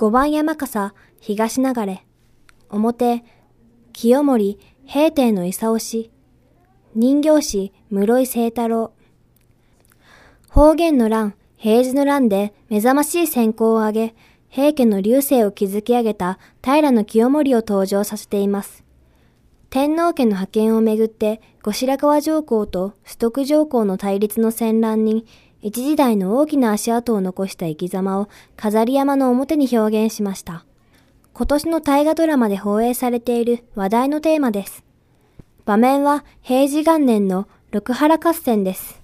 五番山笠、東流れ。表、清盛、平定の勲し。人形師、室井清太郎。方言の乱、平治の乱で目覚ましい先行を挙げ、平家の流星を築き上げた平清盛を登場させています。天皇家の派遣をめぐって後白河上皇と崇徳上皇の対立の戦乱に一時代の大きな足跡を残した生き様を飾り山の表に表現しました。今年の大河ドラマで放映されている話題のテーマです。場面は平治元年の六原合戦です。